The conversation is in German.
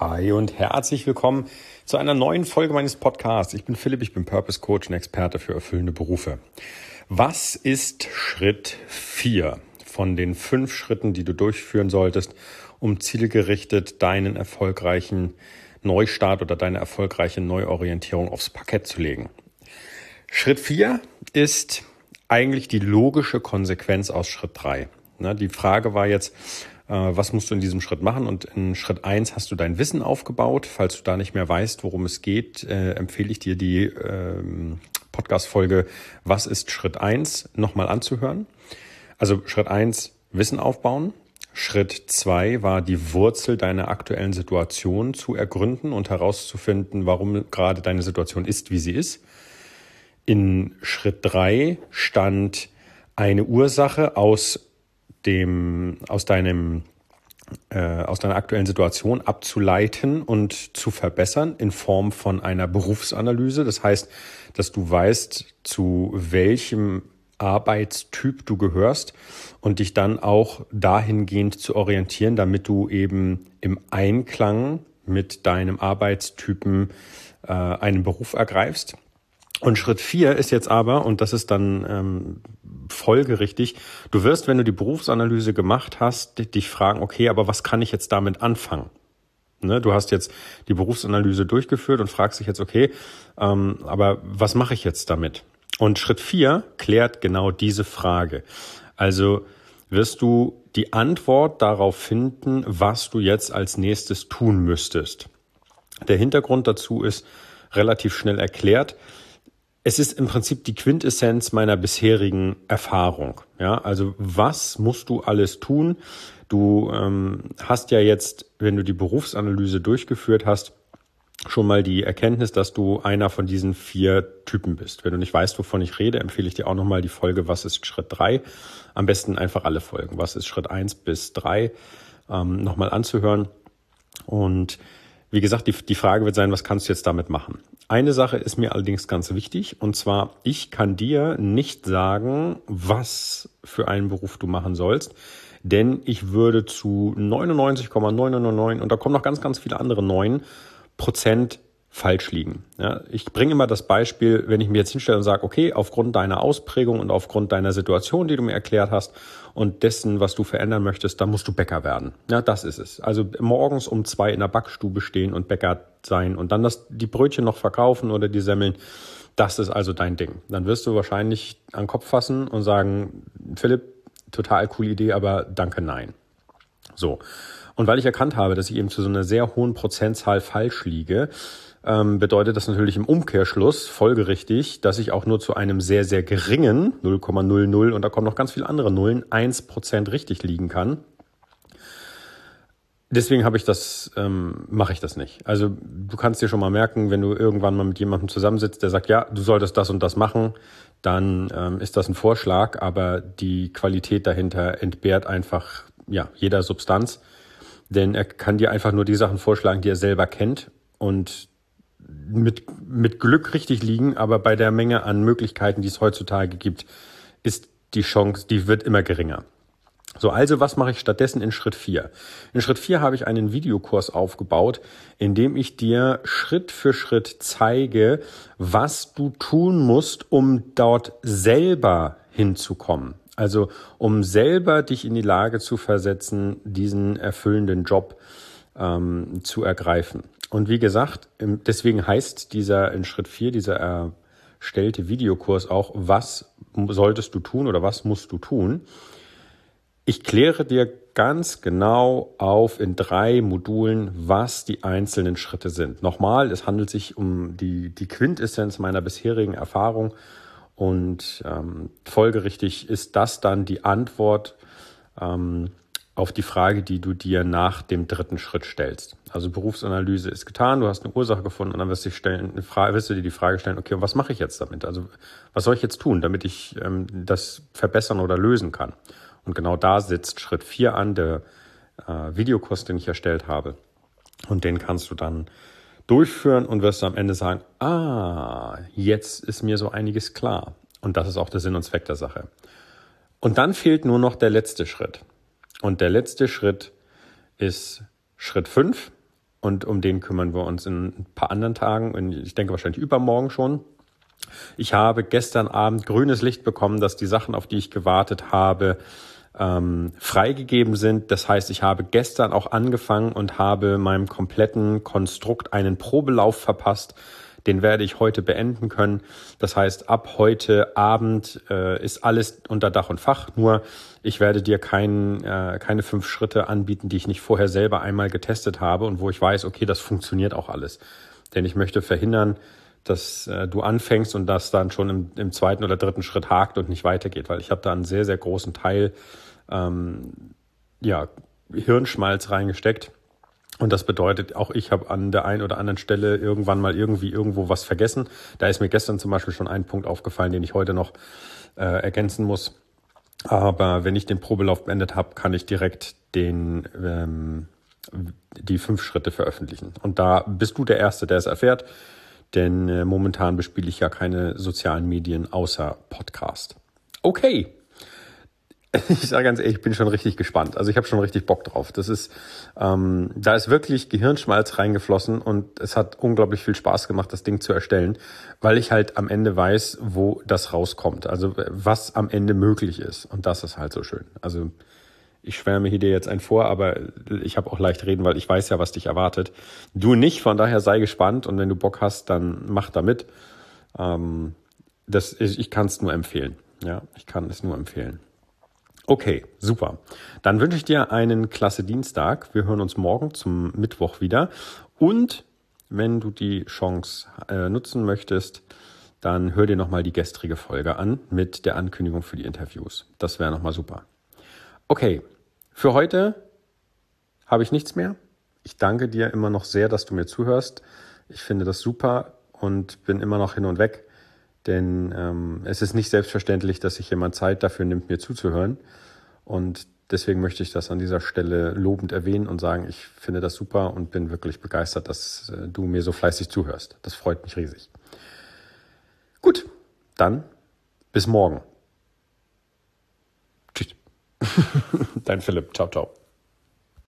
Hi und herzlich willkommen zu einer neuen Folge meines Podcasts. Ich bin Philipp, ich bin Purpose Coach und Experte für erfüllende Berufe. Was ist Schritt 4 von den fünf Schritten, die du durchführen solltest, um zielgerichtet deinen erfolgreichen Neustart oder deine erfolgreiche Neuorientierung aufs Parkett zu legen? Schritt 4 ist eigentlich die logische Konsequenz aus Schritt 3. Die Frage war jetzt, was musst du in diesem Schritt machen? Und in Schritt eins hast du dein Wissen aufgebaut. Falls du da nicht mehr weißt, worum es geht, äh, empfehle ich dir die ähm, Podcast-Folge Was ist Schritt eins nochmal anzuhören. Also Schritt eins Wissen aufbauen. Schritt zwei war die Wurzel deiner aktuellen Situation zu ergründen und herauszufinden, warum gerade deine Situation ist, wie sie ist. In Schritt drei stand eine Ursache aus dem, aus deinem, äh, aus deiner aktuellen Situation abzuleiten und zu verbessern in Form von einer Berufsanalyse. Das heißt, dass du weißt, zu welchem Arbeitstyp du gehörst und dich dann auch dahingehend zu orientieren, damit du eben im Einklang mit deinem Arbeitstypen äh, einen Beruf ergreifst. Und Schritt vier ist jetzt aber, und das ist dann ähm, folgerichtig, du wirst, wenn du die Berufsanalyse gemacht hast, dich fragen, okay, aber was kann ich jetzt damit anfangen? Ne, du hast jetzt die Berufsanalyse durchgeführt und fragst dich jetzt, okay, ähm, aber was mache ich jetzt damit? Und Schritt vier klärt genau diese Frage. Also wirst du die Antwort darauf finden, was du jetzt als nächstes tun müsstest. Der Hintergrund dazu ist relativ schnell erklärt es ist im Prinzip die Quintessenz meiner bisherigen Erfahrung. Ja, also was musst du alles tun? Du ähm, hast ja jetzt, wenn du die Berufsanalyse durchgeführt hast, schon mal die Erkenntnis, dass du einer von diesen vier Typen bist. Wenn du nicht weißt, wovon ich rede, empfehle ich dir auch nochmal die Folge Was ist Schritt drei? Am besten einfach alle Folgen. Was ist Schritt eins bis drei? Ähm, nochmal anzuhören. Und wie gesagt, die, die Frage wird sein, was kannst du jetzt damit machen? Eine Sache ist mir allerdings ganz wichtig, und zwar, ich kann dir nicht sagen, was für einen Beruf du machen sollst, denn ich würde zu 99,999, und da kommen noch ganz, ganz viele andere 9 Prozent falsch liegen. Ja, ich bringe immer das Beispiel, wenn ich mir jetzt hinstelle und sage, okay, aufgrund deiner Ausprägung und aufgrund deiner Situation, die du mir erklärt hast und dessen, was du verändern möchtest, dann musst du Bäcker werden. Ja, das ist es. Also morgens um zwei in der Backstube stehen und Bäcker sein und dann das, die Brötchen noch verkaufen oder die Semmeln. Das ist also dein Ding. Dann wirst du wahrscheinlich an den Kopf fassen und sagen, Philipp, total coole Idee, aber danke, nein. So. Und weil ich erkannt habe, dass ich eben zu so einer sehr hohen Prozentzahl falsch liege, ähm, bedeutet das natürlich im Umkehrschluss folgerichtig, dass ich auch nur zu einem sehr, sehr geringen 0,00 und da kommen noch ganz viele andere Nullen, 1% richtig liegen kann. Deswegen habe ich das, ähm, mache ich das nicht. Also du kannst dir schon mal merken, wenn du irgendwann mal mit jemandem zusammensitzt, der sagt, ja, du solltest das und das machen, dann ähm, ist das ein Vorschlag, aber die Qualität dahinter entbehrt einfach ja jeder Substanz, denn er kann dir einfach nur die Sachen vorschlagen, die er selber kennt und mit, mit Glück richtig liegen, aber bei der Menge an Möglichkeiten, die es heutzutage gibt, ist die Chance, die wird immer geringer. So, also was mache ich stattdessen in Schritt 4? In Schritt 4 habe ich einen Videokurs aufgebaut, in dem ich dir Schritt für Schritt zeige, was du tun musst, um dort selber hinzukommen. Also um selber dich in die Lage zu versetzen, diesen erfüllenden Job ähm, zu ergreifen. Und wie gesagt, deswegen heißt dieser in Schritt 4, dieser erstellte Videokurs auch, was solltest du tun oder was musst du tun? Ich kläre dir ganz genau auf in drei Modulen, was die einzelnen Schritte sind. Nochmal, es handelt sich um die, die Quintessenz meiner bisherigen Erfahrung und ähm, folgerichtig ist das dann die Antwort ähm, auf die Frage, die du dir nach dem dritten Schritt stellst. Also Berufsanalyse ist getan, du hast eine Ursache gefunden und dann wirst du, stellen, wirst du dir die Frage stellen, okay, was mache ich jetzt damit? Also was soll ich jetzt tun, damit ich ähm, das verbessern oder lösen kann? Und genau da sitzt Schritt 4 an, der äh, Videokurs, den ich erstellt habe. Und den kannst du dann durchführen und wirst am Ende sagen, ah, jetzt ist mir so einiges klar. Und das ist auch der Sinn und Zweck der Sache. Und dann fehlt nur noch der letzte Schritt. Und der letzte Schritt ist Schritt 5 Und um den kümmern wir uns in ein paar anderen Tagen. Ich denke wahrscheinlich übermorgen schon. Ich habe gestern Abend grünes Licht bekommen, dass die Sachen, auf die ich gewartet habe, ähm, freigegeben sind. Das heißt, ich habe gestern auch angefangen und habe meinem kompletten Konstrukt einen Probelauf verpasst. Den werde ich heute beenden können. Das heißt, ab heute Abend äh, ist alles unter Dach und Fach. Nur ich werde dir kein, äh, keine fünf Schritte anbieten, die ich nicht vorher selber einmal getestet habe und wo ich weiß, okay, das funktioniert auch alles. Denn ich möchte verhindern, dass äh, du anfängst und das dann schon im, im zweiten oder dritten Schritt hakt und nicht weitergeht, weil ich habe da einen sehr, sehr großen Teil ähm, ja, Hirnschmalz reingesteckt. Und das bedeutet, auch ich habe an der einen oder anderen Stelle irgendwann mal irgendwie irgendwo was vergessen. Da ist mir gestern zum Beispiel schon ein Punkt aufgefallen, den ich heute noch äh, ergänzen muss. Aber wenn ich den Probelauf beendet habe, kann ich direkt den ähm, die fünf Schritte veröffentlichen. Und da bist du der Erste, der es erfährt, denn äh, momentan bespiele ich ja keine sozialen Medien außer Podcast. Okay, ich sage ganz ehrlich, ich bin schon richtig gespannt. Also ich habe schon richtig Bock drauf. Das ist, ähm, da ist wirklich Gehirnschmalz reingeflossen und es hat unglaublich viel Spaß gemacht, das Ding zu erstellen, weil ich halt am Ende weiß, wo das rauskommt. Also was am Ende möglich ist. Und das ist halt so schön. Also ich schwärme hier dir jetzt ein vor, aber ich habe auch leicht reden, weil ich weiß ja, was dich erwartet. Du nicht, von daher sei gespannt und wenn du Bock hast, dann mach damit. Ähm, das, ich ich kann es nur empfehlen. Ja, ich kann es nur empfehlen. Okay, super. Dann wünsche ich dir einen klasse Dienstag. Wir hören uns morgen zum Mittwoch wieder. Und wenn du die Chance äh, nutzen möchtest, dann hör dir nochmal die gestrige Folge an mit der Ankündigung für die Interviews. Das wäre nochmal super. Okay, für heute habe ich nichts mehr. Ich danke dir immer noch sehr, dass du mir zuhörst. Ich finde das super und bin immer noch hin und weg. Denn ähm, es ist nicht selbstverständlich, dass sich jemand Zeit dafür nimmt, mir zuzuhören. Und deswegen möchte ich das an dieser Stelle lobend erwähnen und sagen, ich finde das super und bin wirklich begeistert, dass äh, du mir so fleißig zuhörst. Das freut mich riesig. Gut, dann bis morgen. Dein Philipp. Ciao, ciao.